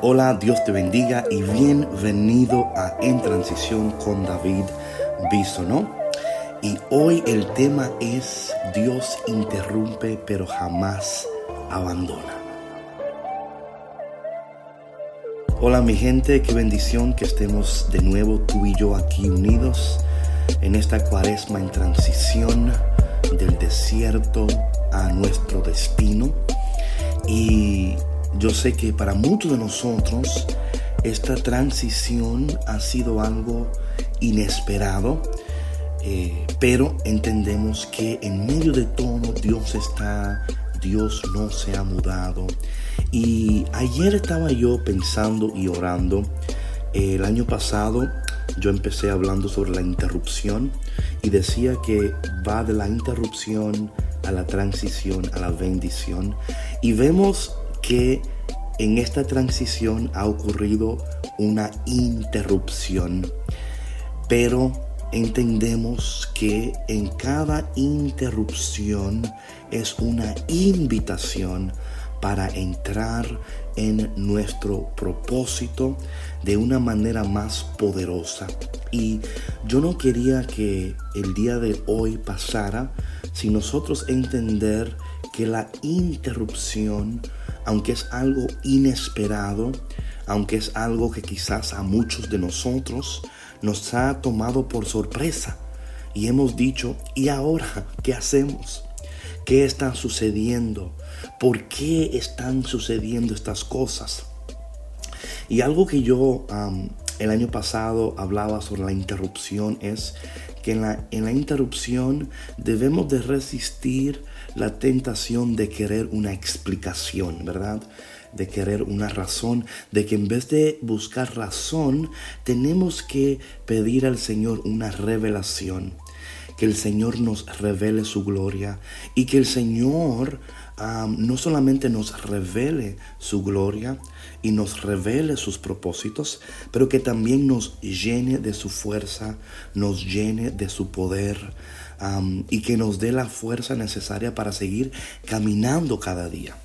Hola, Dios te bendiga y bienvenido a En Transición con David ¿no? Y hoy el tema es Dios interrumpe pero jamás abandona. Hola mi gente, qué bendición que estemos de nuevo tú y yo aquí unidos en esta cuaresma en transición del desierto a nuestro destino. Y yo sé que para muchos de nosotros esta transición ha sido algo inesperado, eh, pero entendemos que en medio de todo Dios está, Dios no se ha mudado. Y ayer estaba yo pensando y orando. el año pasado yo empecé hablando sobre la interrupción y decía que va de la interrupción a la transición, a la bendición. Y vemos que en esta transición ha ocurrido una interrupción, pero entendemos que en cada interrupción es una invitación para entrar en nuestro propósito de una manera más poderosa. Y yo no quería que el día de hoy pasara sin nosotros entender que la interrupción aunque es algo inesperado, aunque es algo que quizás a muchos de nosotros nos ha tomado por sorpresa y hemos dicho, ¿y ahora qué hacemos? ¿Qué está sucediendo? ¿Por qué están sucediendo estas cosas? Y algo que yo el año pasado hablaba sobre la interrupción es que en la, en la interrupción debemos de resistir la tentación de querer una explicación, ¿verdad? De querer una razón, de que en vez de buscar razón, tenemos que pedir al Señor una revelación que el Señor nos revele su gloria y que el Señor no solamente nos revele su gloria y nos revele sus propósitos, pero que también nos llene de su fuerza, nos llene de su poder y que nos dé la fuerza necesaria para seguir caminando cada día.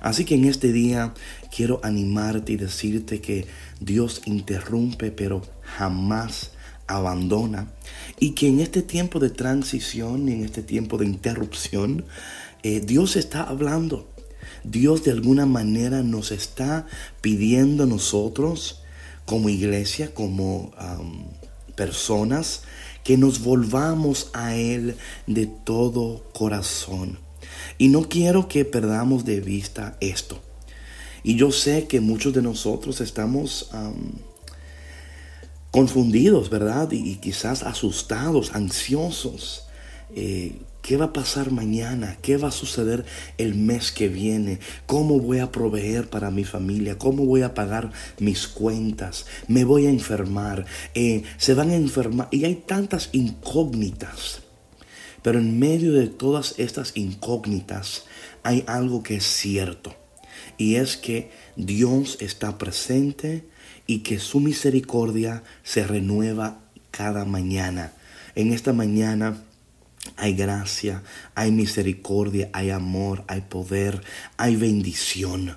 Así que en este día quiero animarte y decirte que Dios interrumpe pero jamás abandona y que en este tiempo de transición, en este tiempo de interrupción, eh, Dios está hablando. Dios de alguna manera nos está pidiendo nosotros como iglesia, como personas, que nos volvamos a Él de todo corazón. Y no quiero que perdamos de vista esto. Y yo sé que muchos de nosotros estamos confundidos, ¿verdad? Y, quizás asustados, ansiosos. Eh, ¿Qué va a pasar mañana? ¿Qué va a suceder el mes que viene? ¿Cómo voy a proveer para mi familia? ¿Cómo voy a pagar mis cuentas? ¿Me voy a enfermar? Eh, ¿Se van a enfermar? Y hay tantas incógnitas. Pero en medio de todas estas incógnitas hay algo que es cierto. Y es que Dios está presente y que su misericordia se renueva cada mañana. En esta mañana hay gracia, hay misericordia, hay amor, hay poder, hay bendición.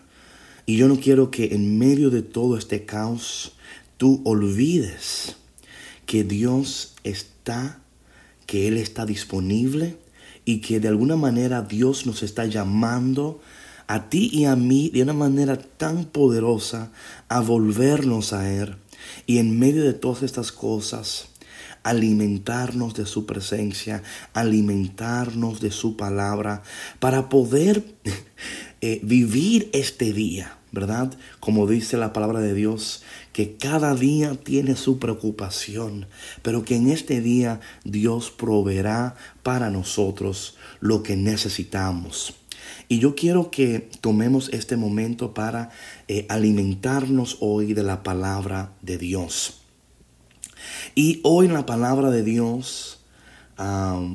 Y yo no quiero que en medio de todo este caos tú olvides que Dios está, que Él está disponible y que de alguna manera Dios nos está llamando a ti y a mí de una manera tan poderosa a volvernos a Él. Y en medio de todas estas cosas, alimentarnos de su presencia, alimentarnos de su palabra, para poder eh, vivir este día, ¿verdad? Como dice la palabra de Dios, que cada día tiene su preocupación, pero que en este día Dios proveerá para nosotros lo que necesitamos. Y yo quiero que tomemos este momento para eh, alimentarnos hoy de la palabra de Dios. Y hoy en la palabra de Dios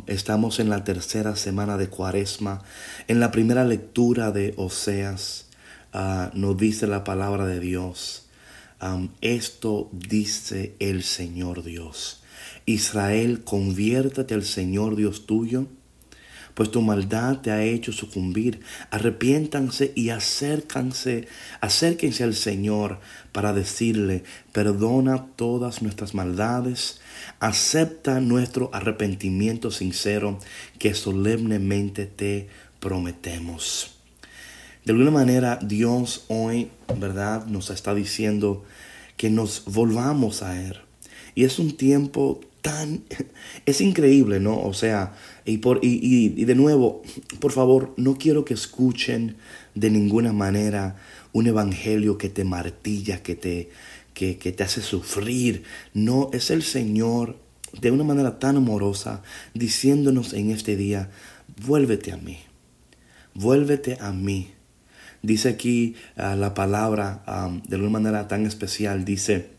estamos en la tercera semana de Cuaresma. En la primera lectura de Oseas ah, nos dice la palabra de Dios. esto dice el Señor Dios. Israel, conviértate al Señor Dios tuyo pues tu maldad te ha hecho sucumbir. Arrepiéntanse y acércanse, acérquense al Señor para decirle, perdona todas nuestras maldades, acepta nuestro arrepentimiento sincero que solemnemente te prometemos. De alguna manera Dios hoy, ¿verdad? Nos está diciendo que nos volvamos a Él. Y es un tiempo tan... Es increíble, ¿no? O sea, y, por, y, de nuevo, por favor, no quiero que escuchen de ninguna manera un evangelio que te martilla, que te, que, que te hace sufrir. No, es el Señor de una manera tan amorosa diciéndonos en este día, vuélvete a mí, vuélvete a mí. Dice aquí ah, la palabra ah, de una manera tan especial, dice,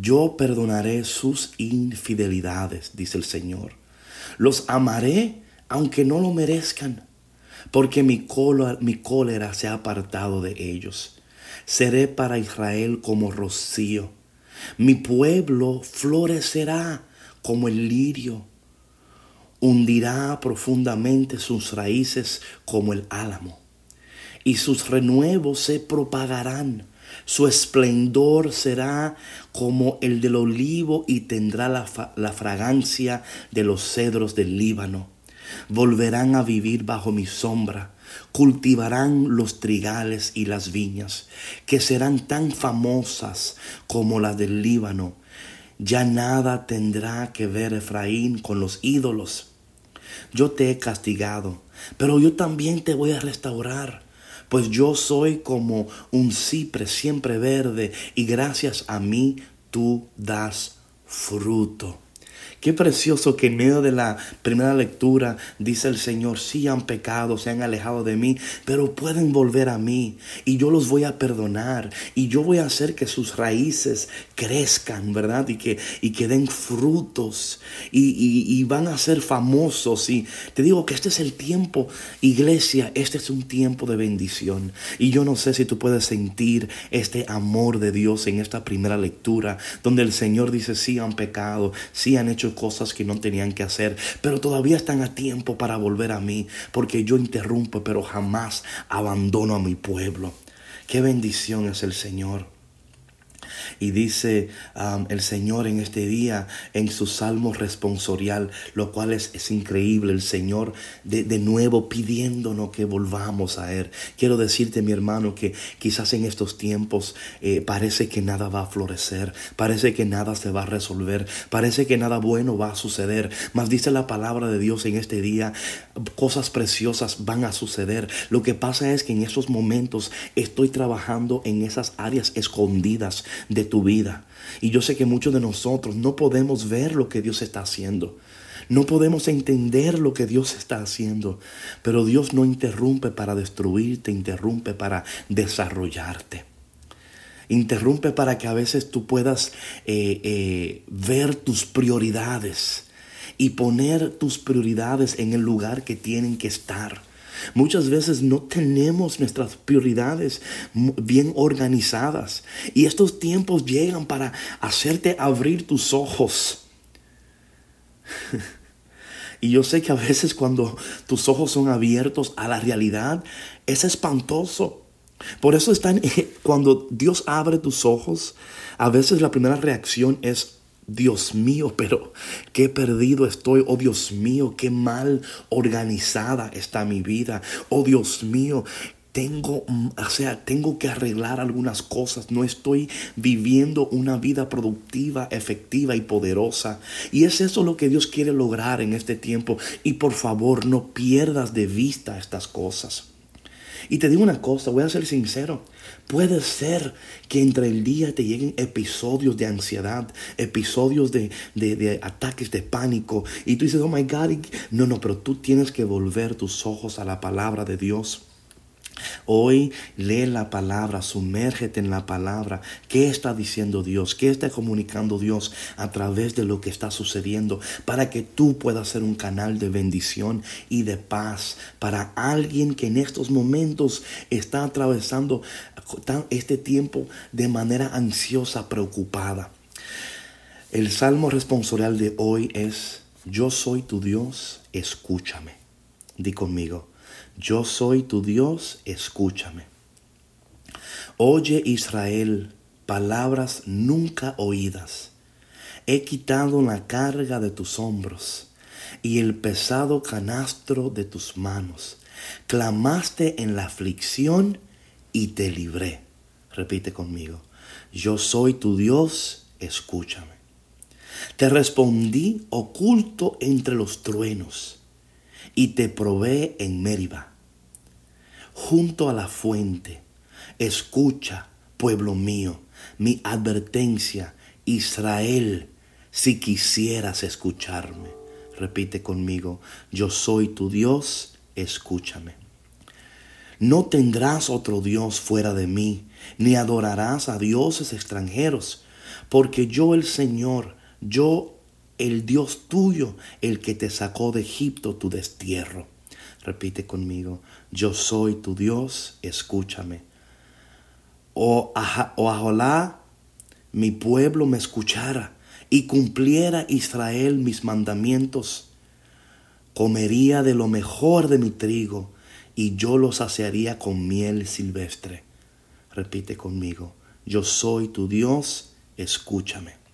yo perdonaré sus infidelidades, dice el Señor. Los amaré aunque no lo merezcan, porque mi cólera, mi cólera se ha apartado de ellos. Seré para Israel como rocío. Mi pueblo florecerá como el lirio. Hundirá profundamente sus raíces como el álamo, y sus renuevos se propagarán su esplendor será como el del olivo y tendrá la, la, fragancia de los cedros del Líbano. Volverán a vivir bajo mi sombra, cultivarán los trigales y las viñas, que serán tan famosas como las del Líbano. Ya nada tendrá que ver Efraín con los ídolos. Yo te he castigado, pero yo también te voy a restaurar pues yo soy como un cipre siempre verde y gracias a mí tú das fruto. Qué precioso que en medio de la primera lectura dice el Señor, sí han pecado, se han alejado de mí, pero pueden volver a mí y yo los voy a perdonar y yo voy a hacer que sus raíces crezcan, ¿verdad? Y que, y que den frutos y, van a ser famosos. Y te digo que este es el tiempo, iglesia, este es un tiempo de bendición. Y yo no sé si tú puedes sentir este amor de Dios en esta primera lectura, donde el Señor dice, sí han pecado, sí han hecho cosas que no tenían que hacer, pero todavía están a tiempo para volver a mí, porque yo interrumpo, pero jamás abandono a mi pueblo. Qué bendición es el Señor. Y dice el Señor en este día en su salmo responsorial, lo cual es, increíble, el Señor de, de, nuevo pidiéndonos que volvamos a Él. Quiero decirte, mi hermano, que quizás en estos tiempos eh, parece que nada va a florecer, parece que nada se va a resolver, parece que nada bueno va a suceder, mas dice la palabra de Dios en este día, cosas preciosas van a suceder. Lo que pasa es que en estos momentos estoy trabajando en esas áreas escondidas de tu vida. Y yo sé que muchos de nosotros no podemos ver lo que Dios está haciendo. No podemos entender lo que Dios está haciendo, pero Dios no interrumpe para destruirte, interrumpe para desarrollarte. Interrumpe para que a veces tú puedas eh, eh, ver tus prioridades y poner tus prioridades en el lugar que tienen que estar. Muchas veces no tenemos nuestras prioridades bien organizadas y estos tiempos llegan para hacerte abrir tus ojos. Y yo sé que a veces cuando tus ojos son abiertos a la realidad, es espantoso. Por eso están, cuando Dios abre tus ojos, a veces la primera reacción es, Dios mío, pero qué perdido estoy. Oh Dios mío, qué mal organizada está mi vida. Oh Dios mío, tengo, o sea, tengo que arreglar algunas cosas. No estoy viviendo una vida productiva, efectiva y poderosa. Y es eso lo que Dios quiere lograr en este tiempo. Y por favor, no pierdas de vista estas cosas. Y te digo una cosa, voy a ser sincero. Puede ser que entre el día te lleguen episodios de ansiedad, episodios de, de, ataques de pánico. Y tú dices, oh my God. No, no, pero tú tienes que volver tus ojos a la palabra de Dios. Hoy lee la palabra, sumérgete en la palabra. ¿Qué está diciendo Dios? ¿Qué está comunicando Dios a través de lo que está sucediendo? Para que tú puedas ser un canal de bendición y de paz para alguien que en estos momentos está atravesando este tiempo de manera ansiosa, preocupada. El salmo responsorial de hoy es yo soy tu Dios, escúchame. Di conmigo, yo soy tu Dios, escúchame. Oye Israel, palabras nunca oídas. He quitado la carga de tus hombros y el pesado canastro de tus manos. Clamaste en la aflicción y te libré. Repite conmigo, yo soy tu Dios, escúchame. Te respondí oculto entre los truenos y te probé en Meriba, junto a la fuente. Escucha, pueblo mío, mi advertencia, Israel, si quisieras escucharme. Repite conmigo, yo soy tu Dios, escúchame. No tendrás otro Dios fuera de mí, ni adorarás a dioses extranjeros, porque yo el Señor, yo el Dios tuyo, el que te sacó de Egipto tu destierro. Repite conmigo, yo soy tu Dios, escúchame. O, ojalá mi pueblo me escuchara y cumpliera Israel mis mandamientos, comería de lo mejor de mi trigo y yo lo saciaría con miel silvestre. Repite conmigo, yo soy tu Dios, escúchame.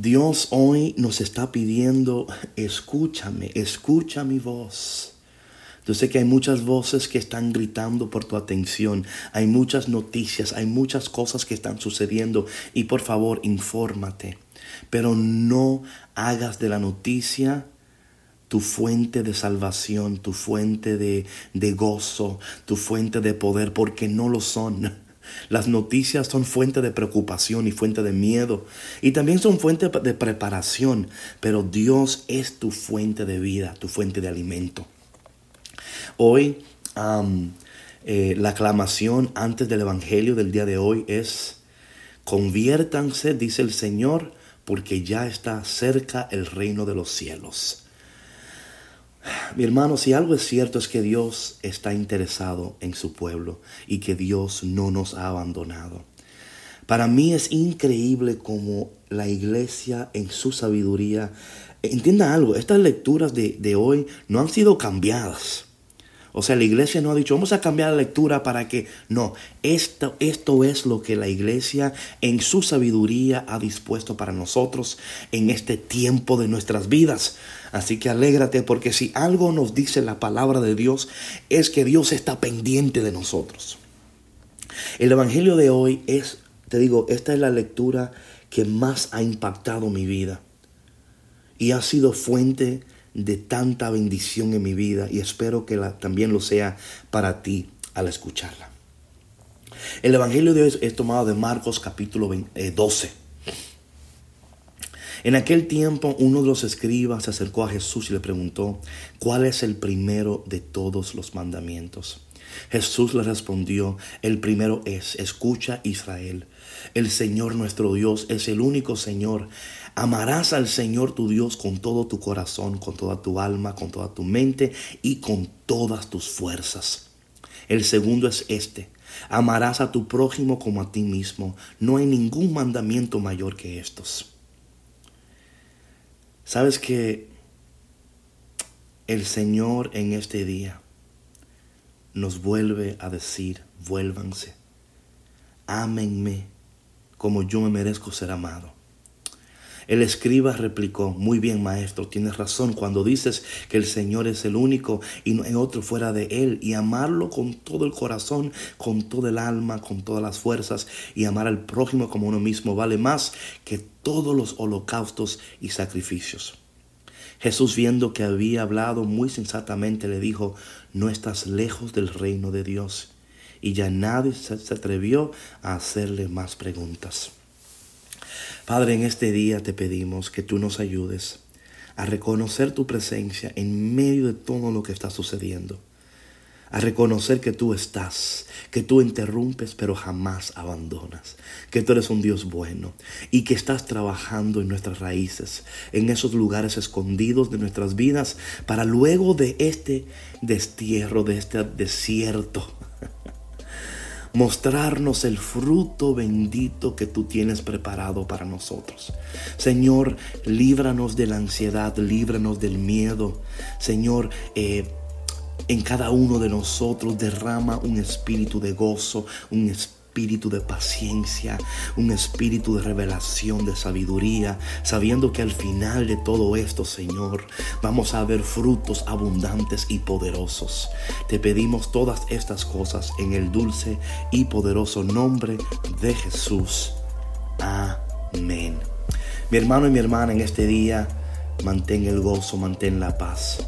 Dios hoy nos está pidiendo, escúchame, escucha mi voz. Yo sé que hay muchas voces que están gritando por tu atención, hay muchas noticias, hay muchas cosas que están sucediendo y por favor infórmate, pero no hagas de la noticia tu fuente de salvación, tu fuente de, de gozo, tu fuente de poder, porque no lo son. Las noticias son fuente de preocupación y fuente de miedo. Y también son fuente de preparación. Pero Dios es tu fuente de vida, tu fuente de alimento. Hoy eh, la aclamación antes del Evangelio del día de hoy es, conviértanse, dice el Señor, porque ya está cerca el reino de los cielos. Mi hermano, si algo es cierto es que Dios está interesado en su pueblo y que Dios no nos ha abandonado. Para mí es increíble como la iglesia en su sabiduría, entienda algo, estas lecturas de, de hoy no han sido cambiadas. O sea, la iglesia no ha dicho, vamos a cambiar la lectura para que... No, esto, esto es lo que la iglesia en su sabiduría ha dispuesto para nosotros en este tiempo de nuestras vidas. Así que alégrate porque si algo nos dice la palabra de Dios es que Dios está pendiente de nosotros. El Evangelio de hoy es, te digo, esta es la lectura que más ha impactado mi vida y ha sido fuente de tanta bendición en mi vida y espero que también lo sea para ti al escucharla. El Evangelio de hoy es tomado de Marcos capítulo 12. Eh, en aquel tiempo uno de los escribas se acercó a Jesús y le preguntó, ¿cuál es el primero de todos los mandamientos? Jesús le respondió, el primero es, escucha Israel, el Señor nuestro Dios es el único Señor. Amarás al Señor tu Dios con todo tu corazón, con toda tu alma, con toda tu mente y con todas tus fuerzas. El segundo es este. Amarás a tu prójimo como a ti mismo. No hay ningún mandamiento mayor que estos. Sabes que el Señor en este día nos vuelve a decir, vuélvanse, ámenme como yo me merezco ser amado. El escriba replicó, muy bien maestro, tienes razón cuando dices que el Señor es el único y no hay otro fuera de Él y amarlo con todo el corazón, con todo el alma, con todas las fuerzas y amar al prójimo como uno mismo vale más que todos los holocaustos y sacrificios. Jesús viendo que había hablado muy sensatamente le dijo, no estás lejos del reino de Dios. Y ya nadie se atrevió a hacerle más preguntas. Padre, en este día te pedimos que tú nos ayudes a reconocer tu presencia en medio de todo lo que está sucediendo. A reconocer que tú estás, que tú interrumpes pero jamás abandonas, que tú eres un Dios bueno y que estás trabajando en nuestras raíces, en esos lugares escondidos de nuestras vidas, para luego de este destierro, de este desierto, mostrarnos el fruto bendito que tú tienes preparado para nosotros. Señor, líbranos de la ansiedad, líbranos del miedo. Señor, eh, en cada uno de nosotros derrama un espíritu de gozo, un espíritu espíritu de paciencia, un espíritu de revelación, de sabiduría, sabiendo que al final de todo esto, Señor, vamos a ver frutos abundantes y poderosos. Te pedimos todas estas cosas en el dulce y poderoso nombre de Jesús. Amén. Mi hermano y mi hermana en este día, mantén el gozo, mantén la paz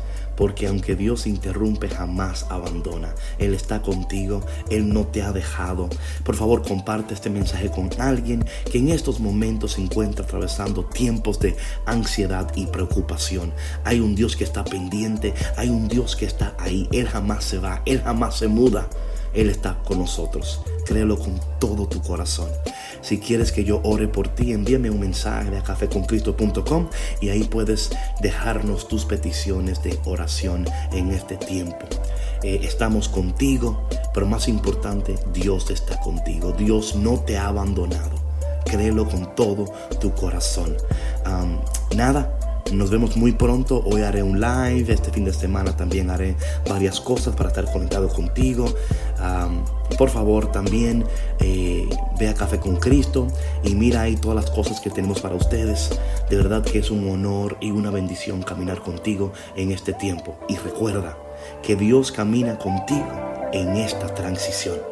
porque aunque Dios interrumpe, jamás abandona. Él está contigo, Él no te ha dejado. Por favor, comparte este mensaje con alguien que en estos momentos se encuentra atravesando tiempos de ansiedad y preocupación. Hay un Dios que está pendiente, hay un Dios que está ahí. Él jamás se va, Él jamás se muda. Él está con nosotros. Créelo con todo tu corazón. Si quieres que yo ore por ti, envíame un mensaje a cafeconcristo.com y ahí puedes dejarnos tus peticiones de oración en este tiempo. Eh, estamos contigo, pero más importante, Dios está contigo. Dios no te ha abandonado. Créelo con todo tu corazón. nada, nos vemos muy pronto. Hoy haré un live. Este fin de semana también haré varias cosas para estar conectado contigo. por favor, también eh, ve a Café con Cristo y mira ahí todas las cosas que tenemos para ustedes. De verdad que es un honor y una bendición caminar contigo en este tiempo. Y recuerda que Dios camina contigo en esta transición.